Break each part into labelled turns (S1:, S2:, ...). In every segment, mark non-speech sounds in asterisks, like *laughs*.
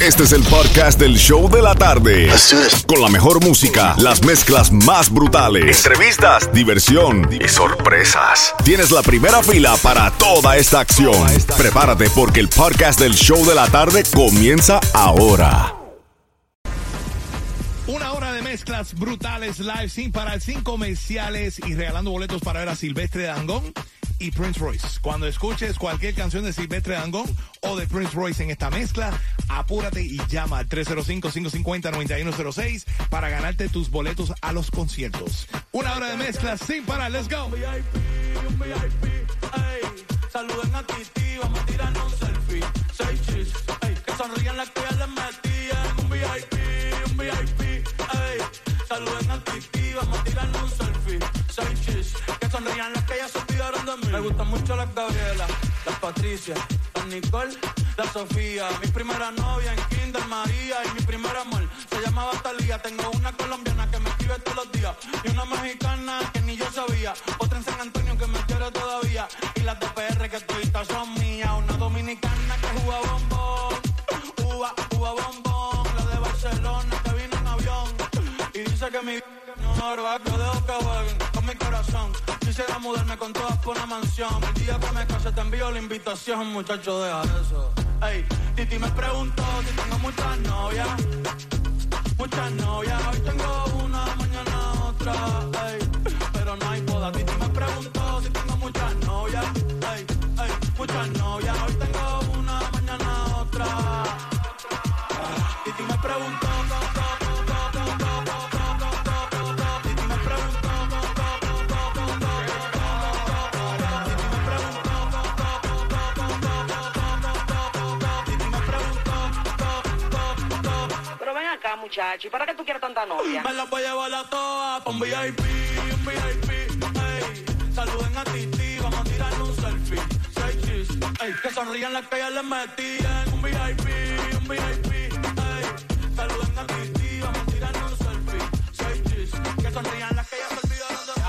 S1: Este es el podcast del show de la tarde. Con la mejor música, las mezclas más brutales, entrevistas, diversión y sorpresas. Tienes la primera fila para toda esta acción. Prepárate porque el podcast del show de la tarde comienza ahora.
S2: Una hora de mezclas brutales live sin parar, sin comerciales y regalando boletos para ver a Silvestre Dangón y Prince Royce. Cuando escuches cualquier canción de Silvestre Dangón o de Prince Royce en esta mezcla, apúrate y llama al 305-550-9106 para ganarte tus boletos a los conciertos. Una hora de mezclas sin parar, let's go.
S3: Saluden a Titi, vamos a tirarnos un selfie. Seis chis, ey. Que sonrían las que ya les. Un VIP, un VIP, ey. Saluden a Titi, vamos a tirarnos un selfie. Seis chis, que Me gustan mucho las Gabriela, las Patricia, las Nicole, la Sofía. Mi primera novia en Kinder María y mi primer amor se llamaba Talía. Tengo una colombiana que me escribe todos los días y una mexicana que ni yo sabía. Otra en San Antonio que me quiere todavía y las de PR que todavía son mías. Una dominicana que juega bombón, uva, uva bombón. La de Barcelona que vino en avión y dice que mi no va que dejo Quisiera mudarme con todas por una mansión. El día que me case te envío la invitación, muchacho, deja eso. Ey, Titi me preguntó si tengo muchas novias. Muchas novias,
S4: muchacho, ¿y para qué tú quieres tanta novia?
S3: Me las voy a llevar a todas un VIP, un VIP, ey. Saluden a Titi, vamos a tirarle un selfie. Seis chis, ey. Que sonrían las que ya les metían. Un VIP, un VIP, ey. Saluden a Titi, vamos a tirarle un selfie. Seis chis, que sonrían las que ya se olvidaron de mí.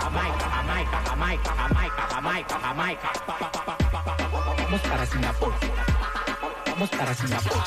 S5: Jamaica, Jamaica, Jamaica, Jamaica, Jamaica, Jamaica. Pa, pa, pa, pa, pa, pa. Vamos para Singapur. Vamos para Singapur.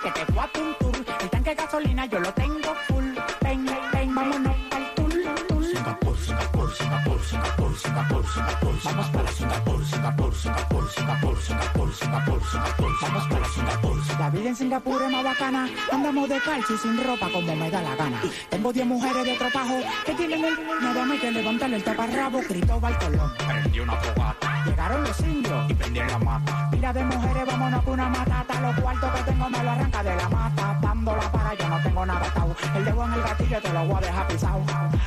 S5: Que te voy a un tour. El tanque de gasolina yo lo tengo full. Ven, ven, vámonos al tour, tour. Singapur, Singapur, Singapur, Singapur, Singapur, Singapur. Vamos para Singapur, Singapur, Singapur, Singapur, Singapur, Singapur, Singapur. Vamos para Singapur. La vida en Singapur es más bacana. Andamos de calcio y sin ropa como me da la gana. Tengo 10 mujeres de tropajo que tienen el nada más que levantarle el taparrabo. Cristóbal Colón. Prendió una fogata. Llegaron los indios y prendieron la mata. Mira de mujeres, vámonos con una matata. Los cuartos que tengo me lo arranca de la mata. Dándola para yo no tengo nada atado. El dedo en el gatillo te lo voy a dejar pisado.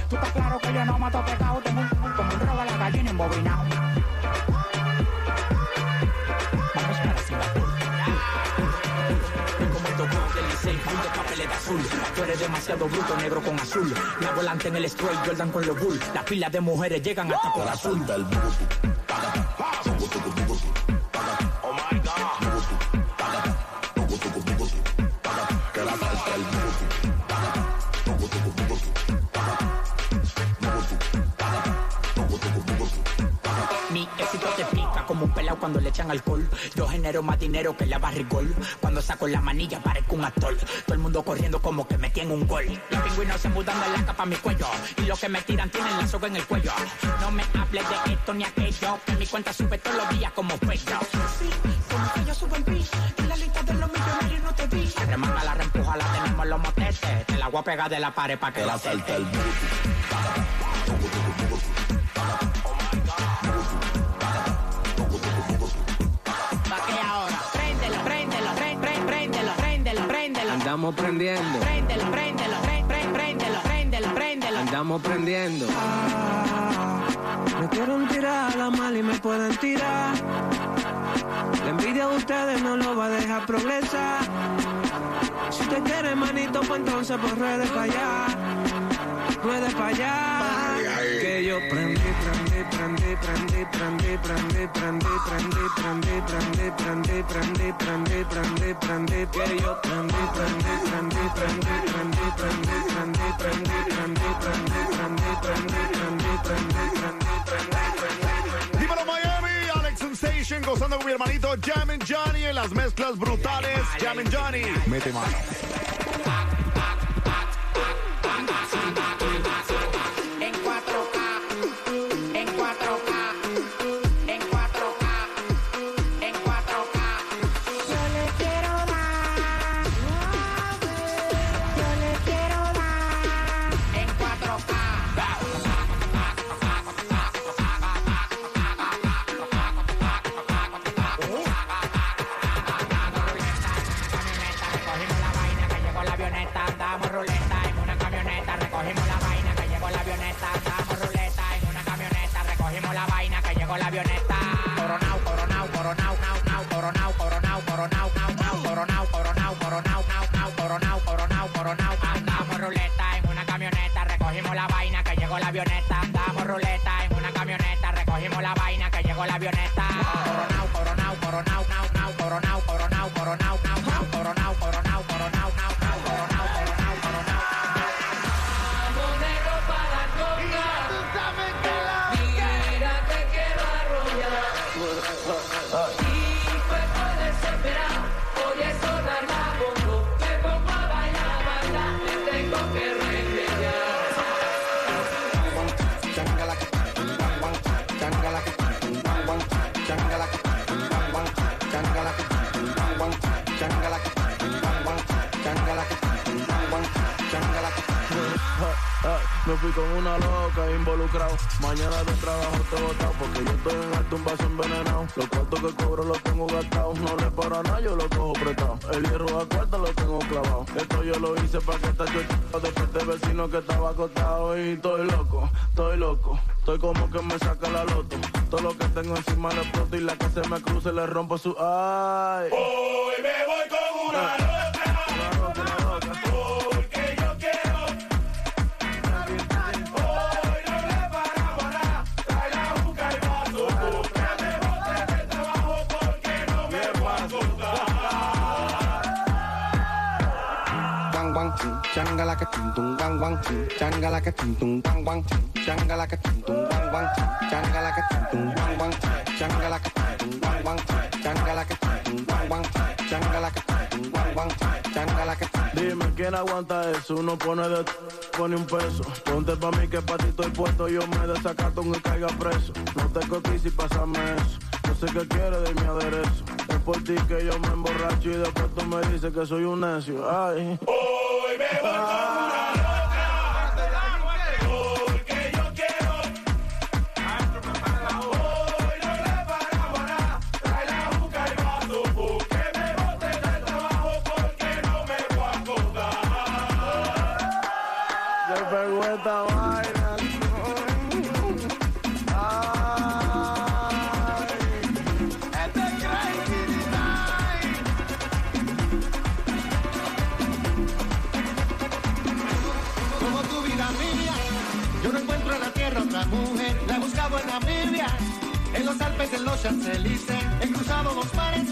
S5: Tú estás claro que yo no mato pecado. Tengo un, como un robo a la gallina embobinado. Vamos para azul. Tú eres demasiado bruto, negro con azul. La volante en el straight, Jordan con los bull. La fila de mujeres llegan hasta por azul. Mi cuando le echan alcohol. Yo genero más dinero que la barrigol. Cuando saco la manilla parezco un actor. Todo el mundo corriendo como que me tiene un gol. Los pingüinos se mudan de la capa a mi cuello. Y los que me tiran tienen la soga en el cuello. No me hables de esto ni aquello. Que mi cuenta sube todos los días como pecho. Sí, como que yo subo en. En la lista de los millonarios no te vi. Remanga la reempuja, la tenemos en los motetes. Te la voy a pegar de la pared para que la salte el
S6: Andamos prendiendo,
S4: Préndelo, préndelo, pré- pré- préndelo, préndelo, préndelo.
S6: andamos prendiendo.
S7: Me quieren tirar a la mal y me pueden tirar. La envidia de ustedes no lo va a dejar progresar. Si te quieres, manito, pues entonces pues ruede para allá. Ruede para allá. Yo prendí, prendí, prendí, prendí, prendí, prendí, prendí, prendí, prendí, prendí, prendí, prendí, prendí, prendí, prendí, que yo prendí, prendí, prendí, prendí, prendí, prendí, prendí, prendí, prendí, prendí, prendí, prendí, prendí, prendí, prendí,
S1: Dímelo Miami, Alex Sensation gozando con mi hermanito Johnny en las mezclas brutales. Jammin' Johnny, mete mano.
S4: Avioneta.
S8: Fui con una loca involucrado. Mañana de trabajo te botado porque yo estoy en alto un vaso envenenado. Los cuartos que cobro los tengo gastados. No le paro a nada, yo lo cojo prestado. El hierro a cuarto lo tengo clavado. Esto yo lo hice para que esta chucha de este vecino que estaba acostado. Y estoy loco, estoy loco. Estoy como que me saca la loto. Todo lo que tengo encima le exploto y la que se me cruce le rompo su ay.
S6: Changa que tum tum, wang ching, changa que tum tum, wang ching, changa que tum tum, wang ching, changa que tum tum, wang ching, changa que tum tum, wang ching, changa que tum tum, wang ching, changa que tum tum, wang ching, changa tum
S8: Dime quién aguanta eso, uno pone de pone un peso. Ponte pa' mí que pa' ti estoy puesto, yo me desacato aunque caiga preso. No te cotices y pásame eso. No sé qué quieres de mi aderezo. Es por ti que yo me emborracho y después tú me dices que soy un necio. Ay.
S3: Hoy
S8: esta vaina. Ay. Este
S9: como tu vida mía. Yo no encuentro en la tierra otra mujer, la he buscado en Namibia, en los Alpes, en los Champs-Élysées, he cruzado los mares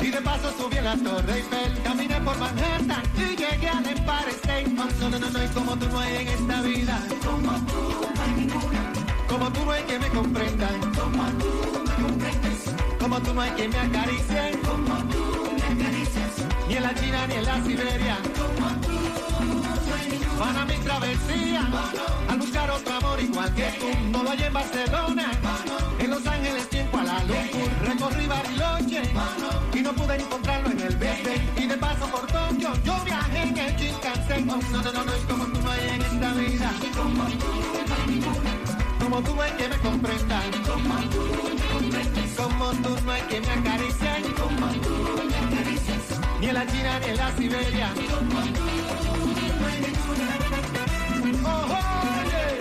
S9: y de paso subí a la Torre Eiffel, caminé por Manhattan y llegué al Empire State. No, no, no, no, no, y como tú no hay en esta vida, como tú no hay que me comprenda, como tú me comprendes, como tú no hay que me acaricie, como tú me acaricias, ni en la China ni en la Siberia, como tú para mi travesía al buscar otro amor igual que tú. No lo hay en Barcelona, en Los Ángeles, tiempo a la Lumpur. Recorrí Bariloche y no pude encontrarlo en el BC. Y de paso por Tokio, yo viajé en el Shinkansen. No, no, no, no, no, como tú no hay en esta vida. Como tú no hay ninguna. Como tú no hay que me comprenda. Como tú me comprendes. Como tú no hay que me acariciar. Como tú me acaricias. Ni en la China ni en la Siberia. Como tú no hay ninguna. Oh, oh, yeah.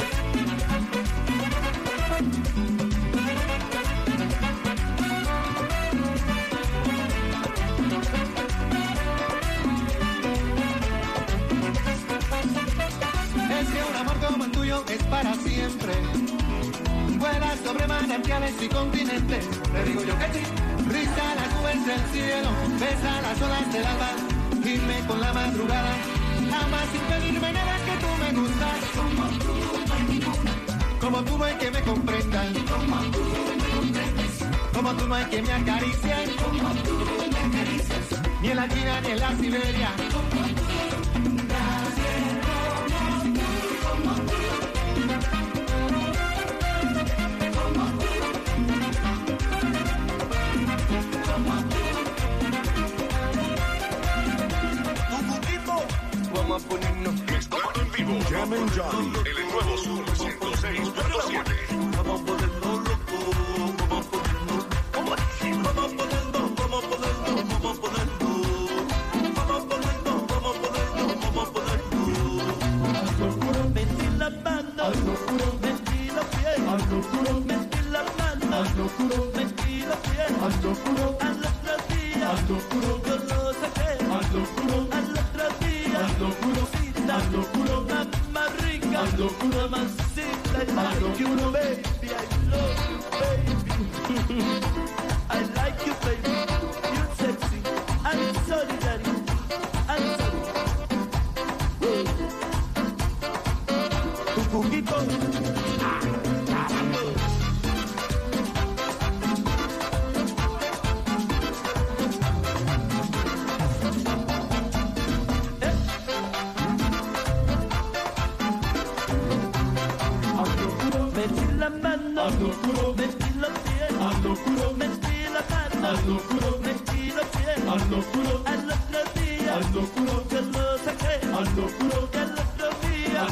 S9: Es que un amor como el tuyo es para siempre.
S10: Sobre manantiales y continentes. Le digo yo que sí. Risa las nubes del cielo, besa las olas del alba, dime con la madrugada. Jamás sin pedirme nada que tú me gustas. Como tú no hay que me comprendan. Como tú no hay que me acaricien. Como me acaricias. Ni en la China ni en la Siberia.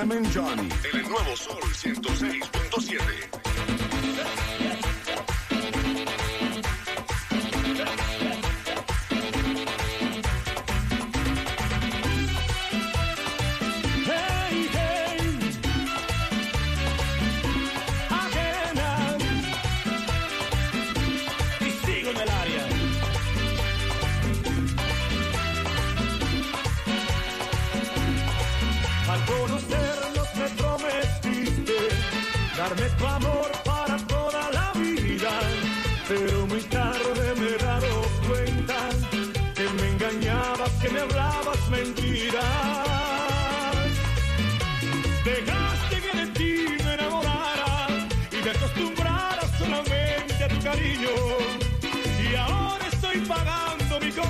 S11: en vivo. Jam and Johnny. El nuevo Sol 106.7.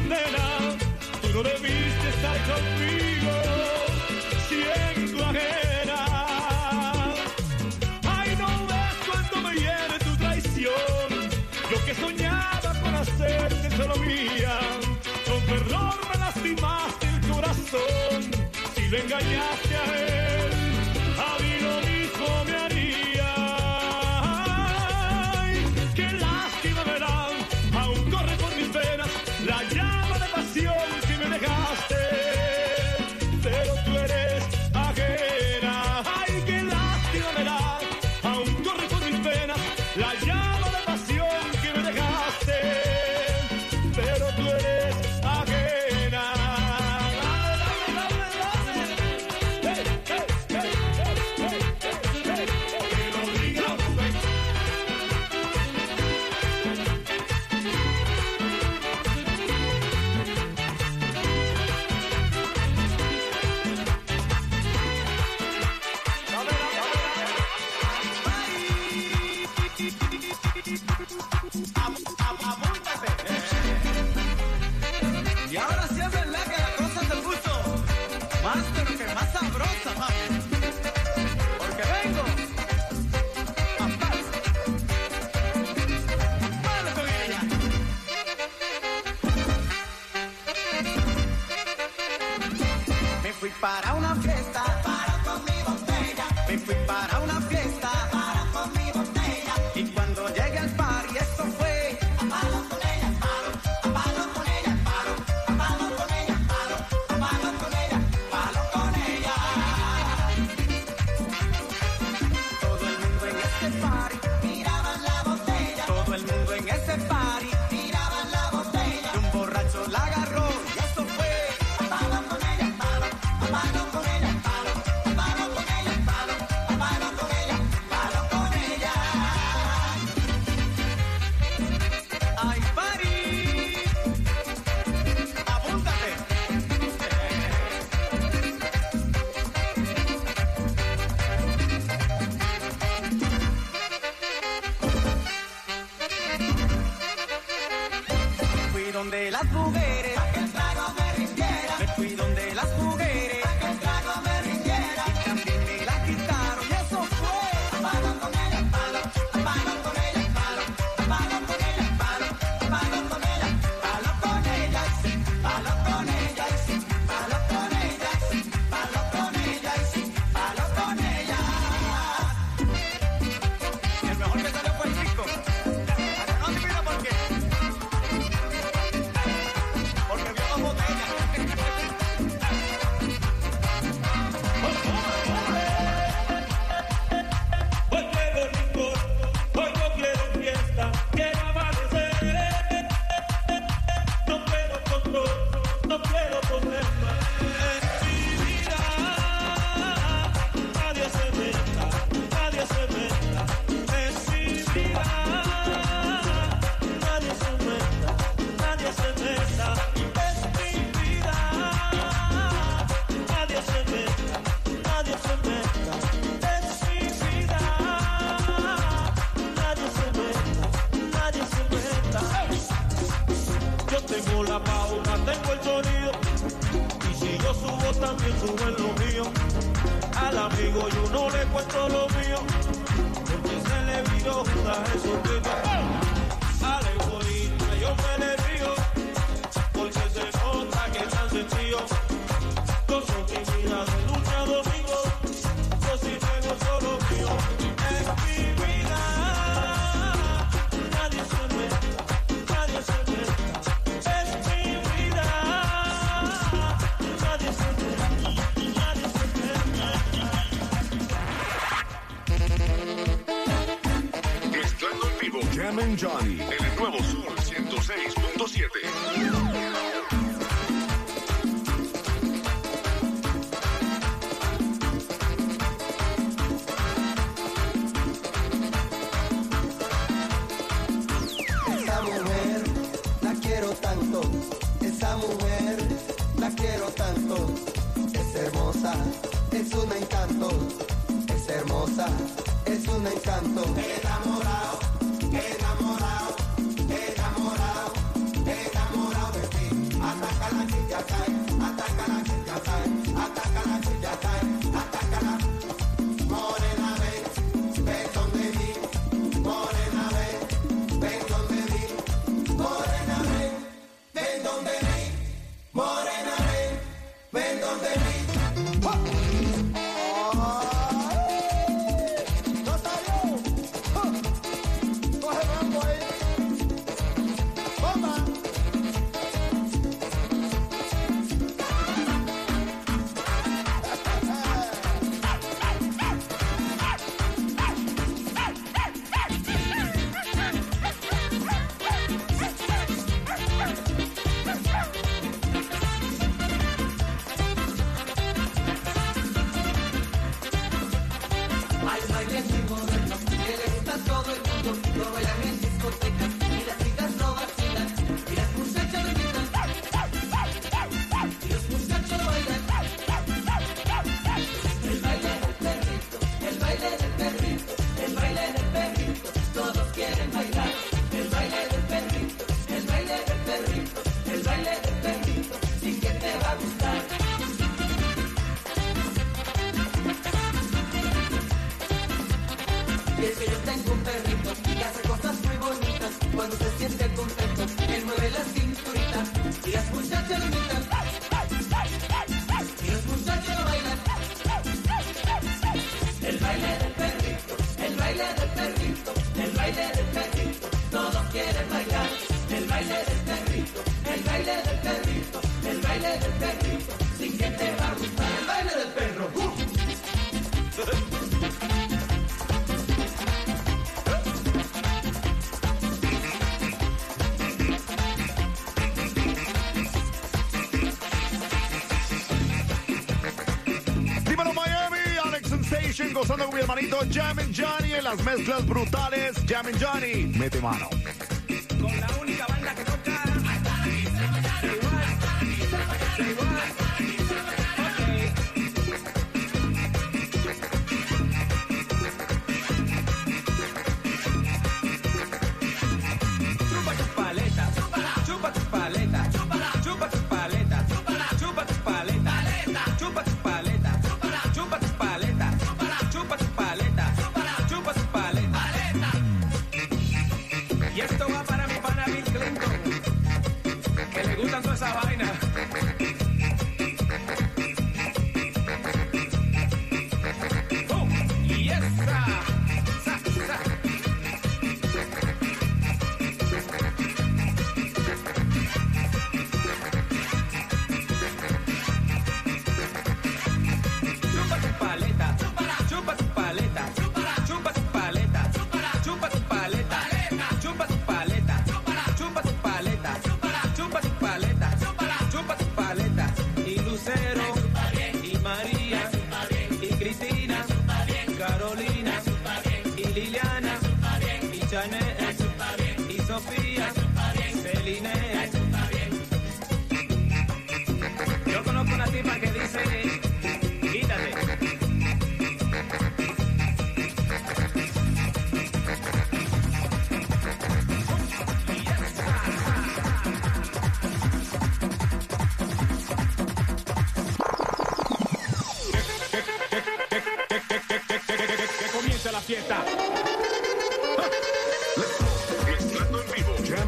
S1: Tú no debiste estar conmigo, siendo ajena. Ay, no ves cuando me hiere tu traición. Yo que soñaba con hacerte solo mía. Con perdón me lastimaste el corazón. Si le engañaste
S12: para una
S13: Johnny en el nuevo Sur 106.7.
S14: Esa mujer la quiero tanto, es hermosa, es un encanto, es hermosa, es un encanto. Enamorado enamorado, enamorado, enamorado de ti. Ataca la chicha, ataca la chicha, ataca la chicha, discotecas. tell me that las
S13: mezclas brutales. Jamin Johnny, mete mano.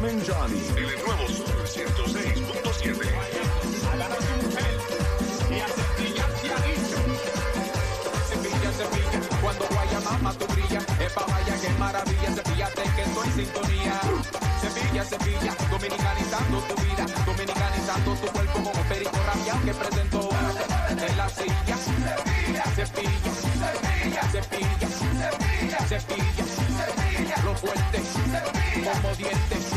S1: En vivo. Jam and Johnny. En el nuevo Super 106.7.
S13: Agarra tu mujer y a cepillar y a dicho. Cepilla, cepilla, cuando vaya mamá tú brilla. Epa vaya que maravilla, cepillate que estoy en sintonía. Cepilla, cepilla, dominicanizando tu vida, dominicanizando tu cuerpo como perico rabiado que presentó en la silla. Cepilla, cepilla, cepilla, cepilla, cepilla, lo fuerte, como dientes,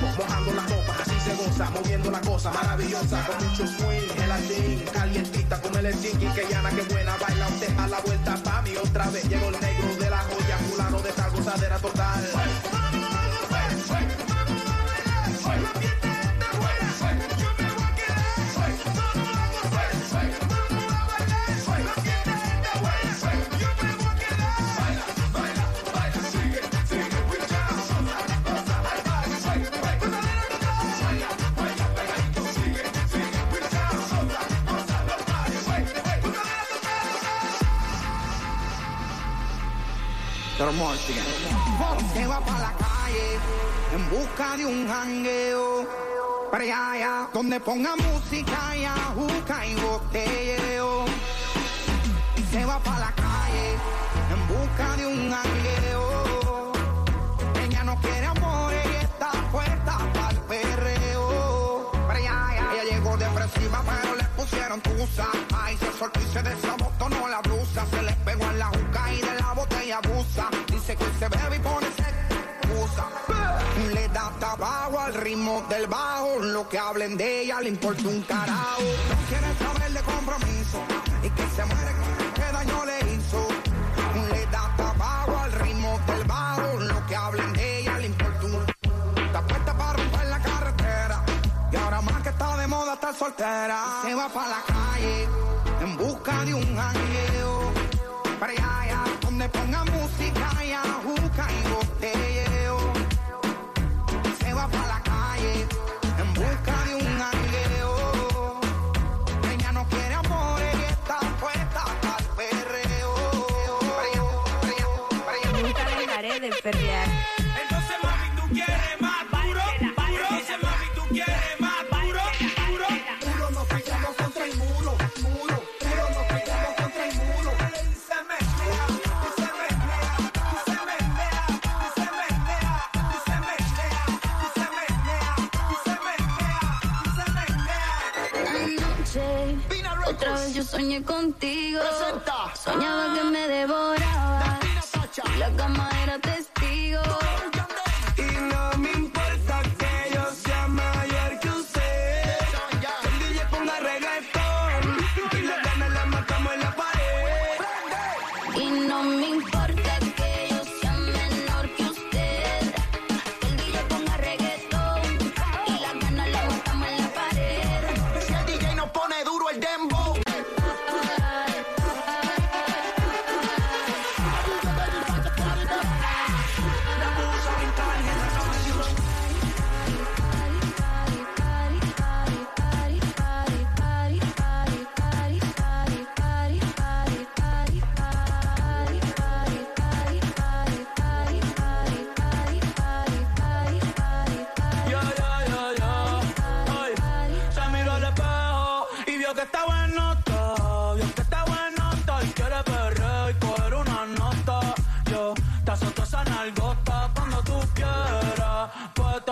S13: mojando la ropa, así se goza, moviendo la cosa maravillosa, con mucho swing, gelatín, calientita, con el tiki, que llana, que buena, baila usted a la vuelta pa' mí, otra vez, llegó el negro de la joya, fulano de esta gozadera total.
S15: Se va para la calle en busca de un jangueo. Donde ponga música y ajuca y botelleo. Se va para la calle en busca de un jangueo. Ella no quiere amor y está puesta para el perreo. Ella llegó depresiva pero le pusieron tusa. Ay, se soltó y se desabotonó la del bajo. Lo que hablen de ella le importa un carajo. No quiere saber de compromiso. Y que se muere que daño le hizo. Le da tabaco al ritmo del bajo. Lo que hablen de ella le importa un Está puesta para romper la carretera. Y ahora más que está de moda estar soltera. Se va para la calle en busca de un jangueo. Para allá, donde ponga música y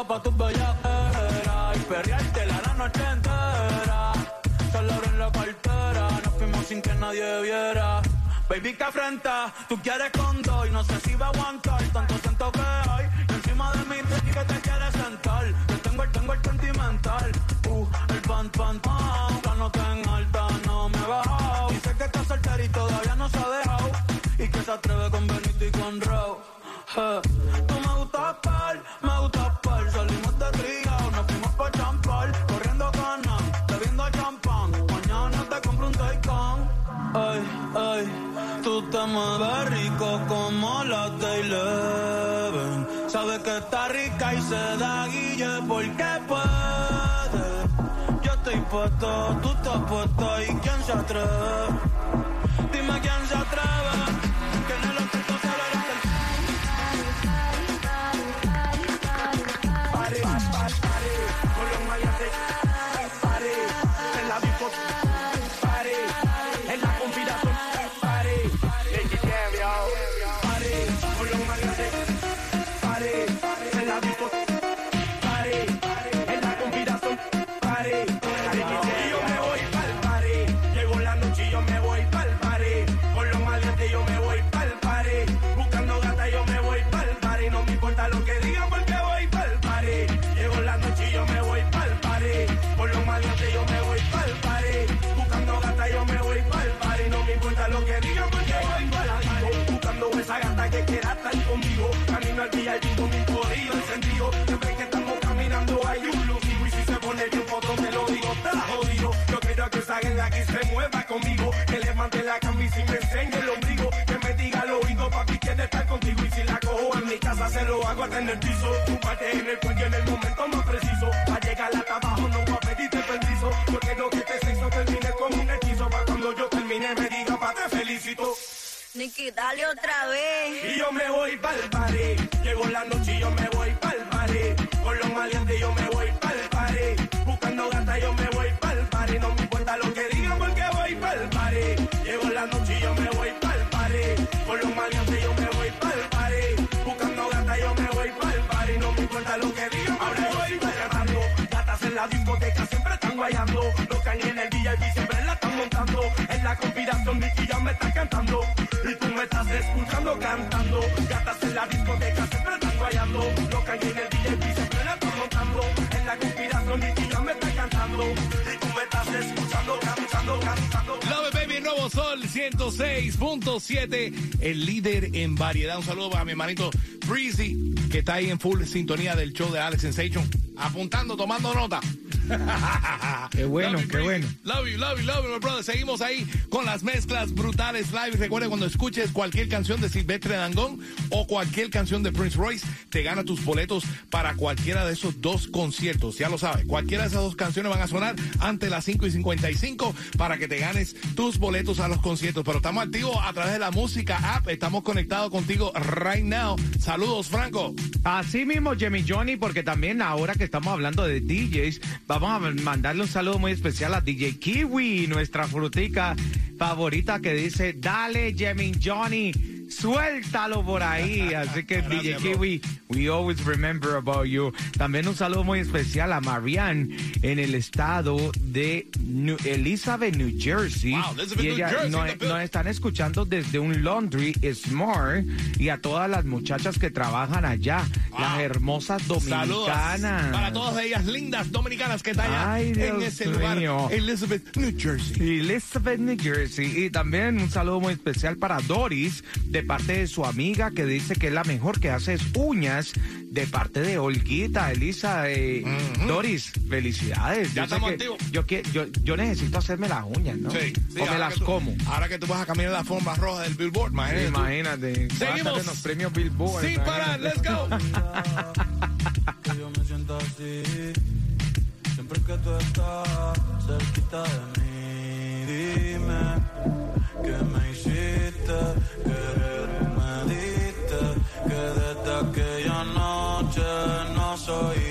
S15: puesta
S3: pa' tus bellaqueras y perreártela la noche entera. Solo en la cartera, nos fuimos sin que nadie viera. Baby, que afrenta, tú quieres con dos y no sé si va a aguantar tanto siento que hay. Y encima de mí te que te quieres sentar. Yo tengo el, tengo el sentimental. Uh, el pan, pan, pan. La nota en alta no me he bajado. Dice que está soltera y todavía no se ha dejado. Y que se atreve con Benito y con. Eh, tú te mueves rico como la Eleven. Sabes que está rica y se da guille porque puede. Yo estoy puesto, tú estás puesto y quién se atreve. Dime quién se atreve.
S16: Hasta en el piso. Tú parte en el cuello en el momento más preciso. Para llegar hasta abajo no voy a pedirte permiso. Yo quiero que este sexo termine con un hechizo. Para cuando yo termine me diga, pa, te felicito.
S17: Nicky, dale otra vez.
S16: Y yo me voy pa'l party. Llegó la noche y yo me voy pa'l party. Con los maleantes yo me voy En la conspiración Nicky ya me está cantando. Y tú me estás escuchando cantando. Gatas en la discoteca siempre están guayando. Que hay en el VIP siempre la están montando. En la conspiración Nicky ya me está cantando. Y tú me estás escuchando cantando, cantando.
S2: Love baby, nuevo sol 106.7, el líder en variedad. Un saludo para mi hermanito Breezy, que está ahí en full sintonía del show de Alex Sensation, apuntando, tomando nota. *laughs*
S18: Qué bueno,
S2: Love you,
S18: qué bueno.
S2: Love you, love you, love you, my brother. Seguimos ahí con las mezclas brutales live. Recuerda cuando escuches cualquier canción de Silvestre Dangón o cualquier canción de Prince Royce, te gana tus boletos para cualquiera de esos dos conciertos. Ya lo sabes, cualquiera de esas dos canciones van a sonar ante las 5 y 55 para que te ganes tus boletos a los conciertos. Pero estamos activos a través de la música app. Estamos conectados contigo right now. Saludos, Franco.
S18: Así mismo, Jimmy Johnny, porque también ahora que estamos hablando de DJs, vamos a mandarle un saludo muy especial a DJ Kiwi, nuestra frutica favorita que dice, dale, Jimmy Johnny, suéltalo por ahí. Así que *laughs* DJ. Kiwi, we always remember about you. También un saludo muy especial a Marianne en el estado de New- Elizabeth, New Jersey.
S2: Wow, Elizabeth,
S18: y
S2: New
S18: ella
S2: Jersey,
S18: no-
S2: in the building.
S18: nos están escuchando desde un laundry Smart y a todas las muchachas que trabajan allá, las hermosas
S2: Saludos
S18: dominicanas.
S2: para todas ellas lindas dominicanas que están allá
S18: Ay,
S2: en ese lugar,
S18: mío.
S2: Elizabeth, New Jersey.
S18: Elizabeth, New Jersey. Y también un saludo muy especial para Doris, de parte de su amiga, que dice que es la mejor que hace es uñas, de parte de Olguita, Elisa. eh, Doris, felicidades.
S2: Ya
S18: Yo
S2: estamos
S18: que-
S2: activos.
S18: Yo, yo, yo necesito hacerme las uñas, ¿no?
S2: Sí, sí,
S18: o me
S2: ahora
S18: las
S2: que tú-
S18: como.
S2: Ahora que tú vas a caminar la forma roja del Billboard, imagínate.
S18: Imagínate.
S2: Seguimos.
S18: en los premios Billboard.
S2: Sin parar, let's go. *laughs*
S3: que yo me siento así. Siempre que tú estás cerquita de mí, dime que me hiciste, que soy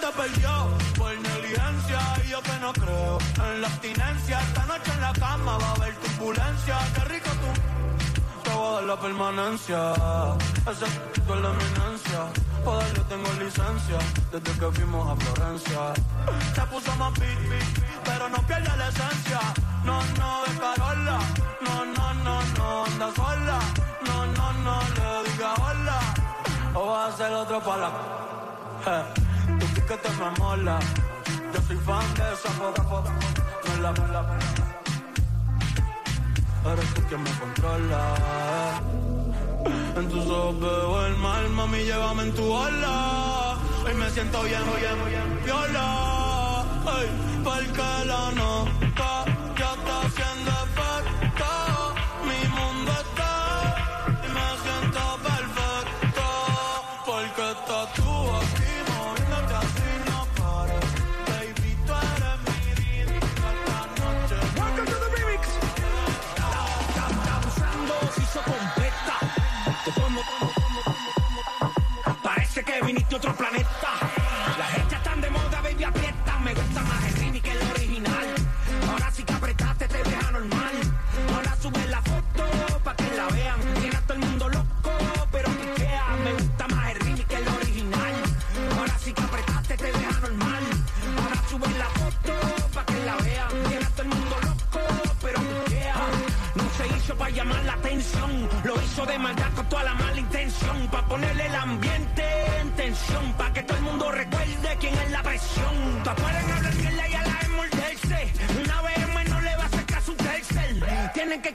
S3: se perdió por negligencia y yo que no creo en la abstinencia. Esta noche en la cama va a haber turbulencia. Qué rico tú, te voy a dar la permanencia. Ese es la eminencia. Para darle tengo licencia desde que fuimos a Florencia. Se puso más beat, beat, pero no pierde la esencia. No, no, de Carola. No, no, no, no, anda sola. No, no, no, le diga hola. O va a ser otro para la. Eh, tu piquete me mola. Yo soy fan de esa foto, foto. No la, no la, no la. Eres tú quien me controla. En tus ojos veo el mal, mami, llévame en tu ola. Hoy me siento bien, bien, bien, viola. Ay, porque la nota
S5: de maldad con toda la mala intención, para ponerle el ambiente en tensión, para que todo el mundo recuerde quién es la presión. Todas pueden hablar mierda y a la vez morderse, una vez no le va a caso un tercer. Tienen que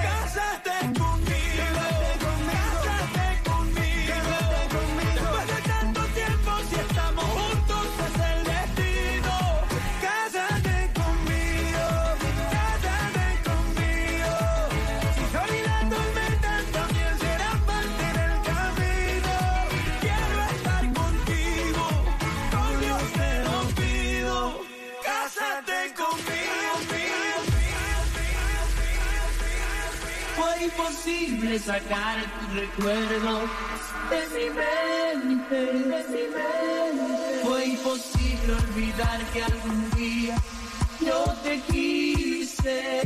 S19: Fue imposible sacar tus recuerdos de mi mente, de mi mente. Fue imposible olvidar que algún día yo te quise.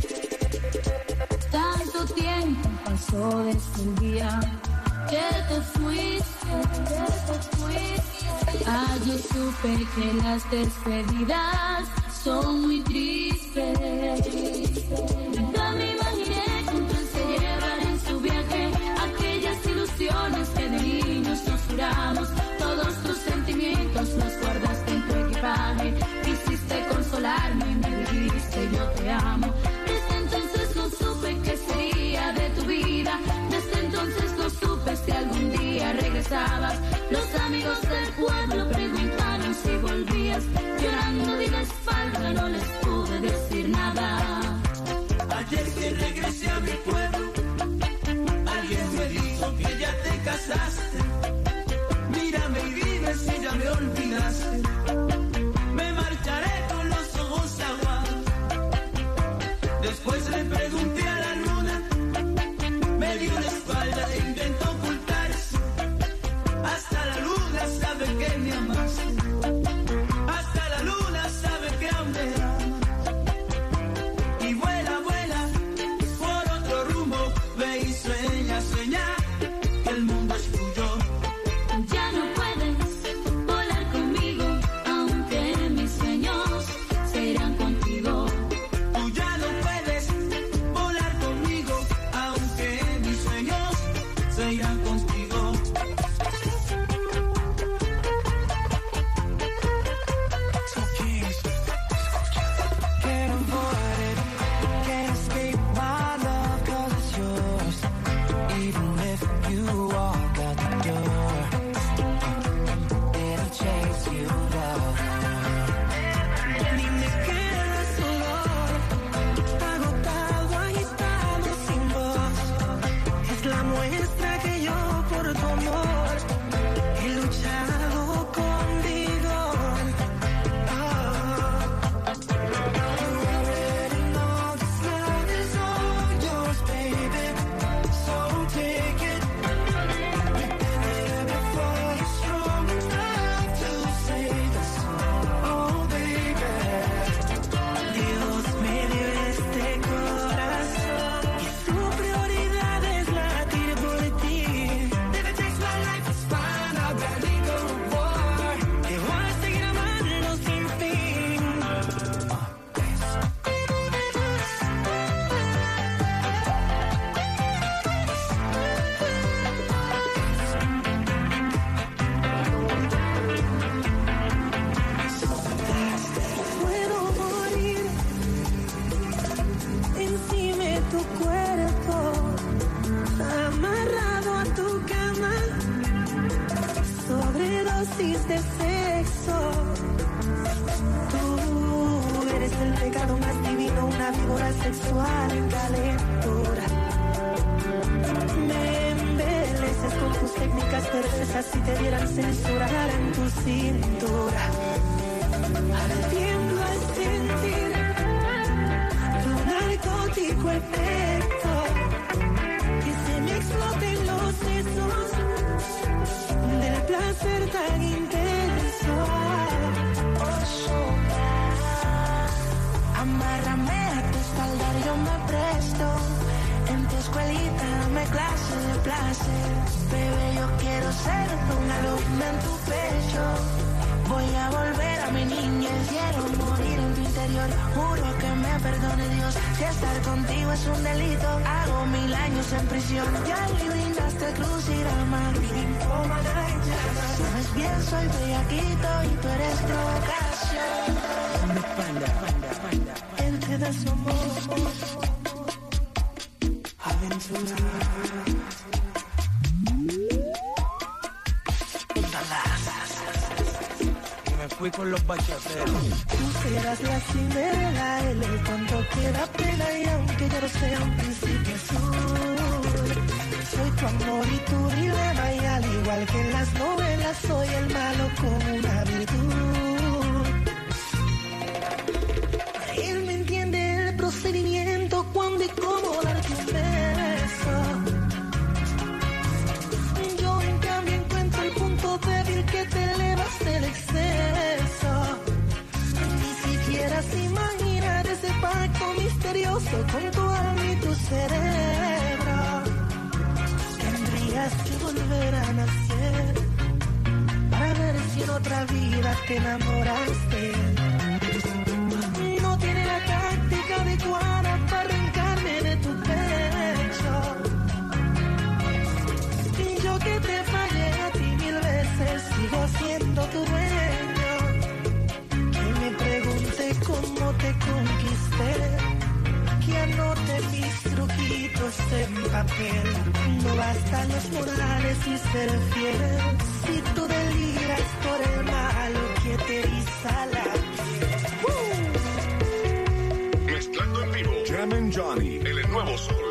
S17: Tanto tiempo pasó desde el día que te fuiste, que te fuiste. Ah, yo supe que las despedidas son muy tristes. Todos tus sentimientos los guardaste en tu equipaje. Quisiste
S20: consolarme y me dijiste yo te amo. Desde entonces no supe qué sería de tu vida. Desde entonces no
S21: supe si algún día regresabas. Los amigos del pueblo preguntaron si volvías. Llorando di la espalda, no les pude decir nada. Ayer que regresé a mi pueblo, alguien me dijo que ya te casaste me olvidaste. Me marcharé con los ojos aguados. Después le panda, panda, panda, panda.
S20: Él te da su amor, aventura.
S22: Fui con los bachateros.
S20: Tú serás la cimera, él es cuando queda pena y aunque yo no sea un príncipe azul. Soy tu amor y tu dilema y al igual que en las novelas soy el malo con una virtud. Tendrías que volver a nacer para ver si en otra vida te enamoraste. No tiene la táctica adecuada para arrancarme de tu pecho. Y yo que te fallé a ti mil veces, sigo siendo tu dueño. Que me pregunte cómo te conquisté, que no te viste dibujitos en papel. No bastan los morales y ser fiel. Si tú deliras por el malo que te eriza la piel.
S1: Mezclando en vivo. Jam and Johnny. El nuevo sol.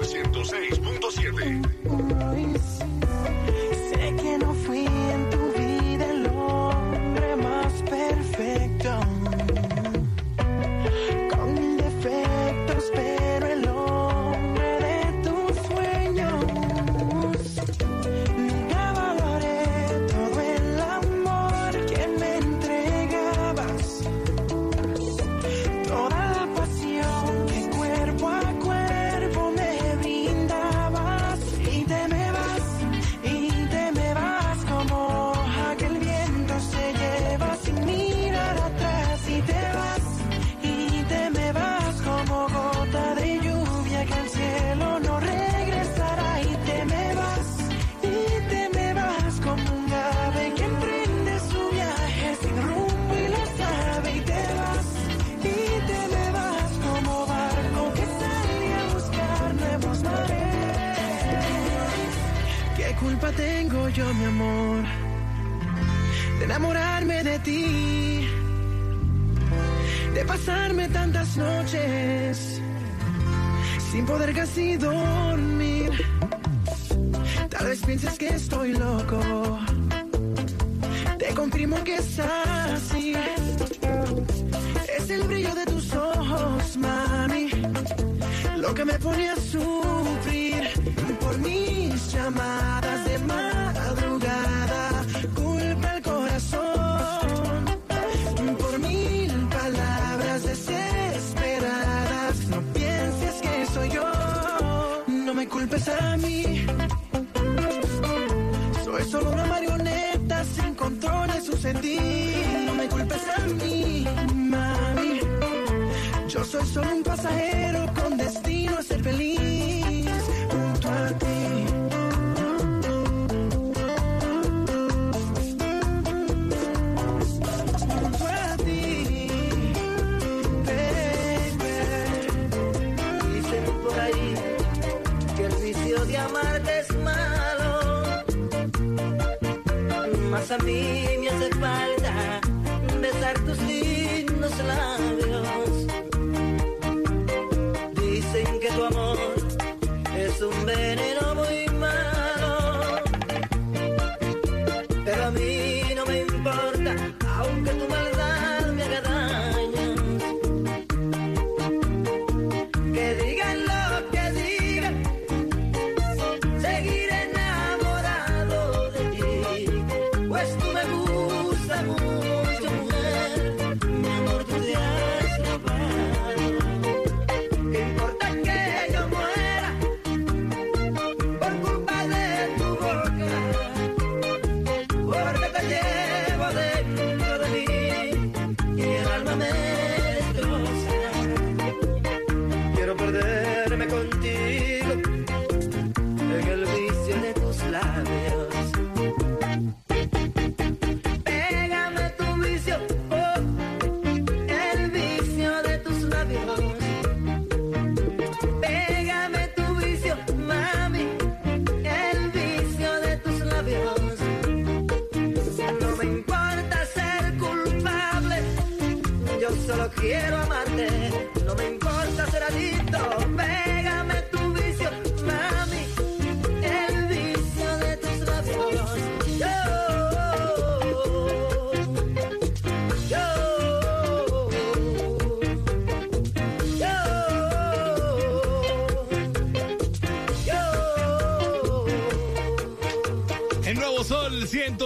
S20: me pone a sufrir por mis llamadas de madrugada. Culpa al corazón por mil palabras desesperadas. No pienses que soy yo, no me culpes a mí. Soy solo una marioneta sin control de su sentir. No me culpes a mí soy solo un pasajero con destino a ser feliz junto a ti. junto a ti, baby.
S23: Dicen por ahí que el vicio de amarte es malo. Más a mí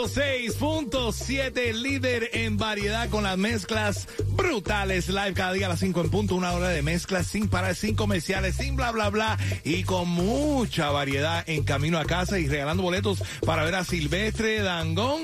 S2: 106.7, líder en variedad con las mezclas brutales. Live cada día a las 5 en punto, una hora de mezclas sin parar, sin comerciales, sin bla, bla, bla. Y con mucha variedad en camino a casa y regalando boletos para ver a Silvestre Dangón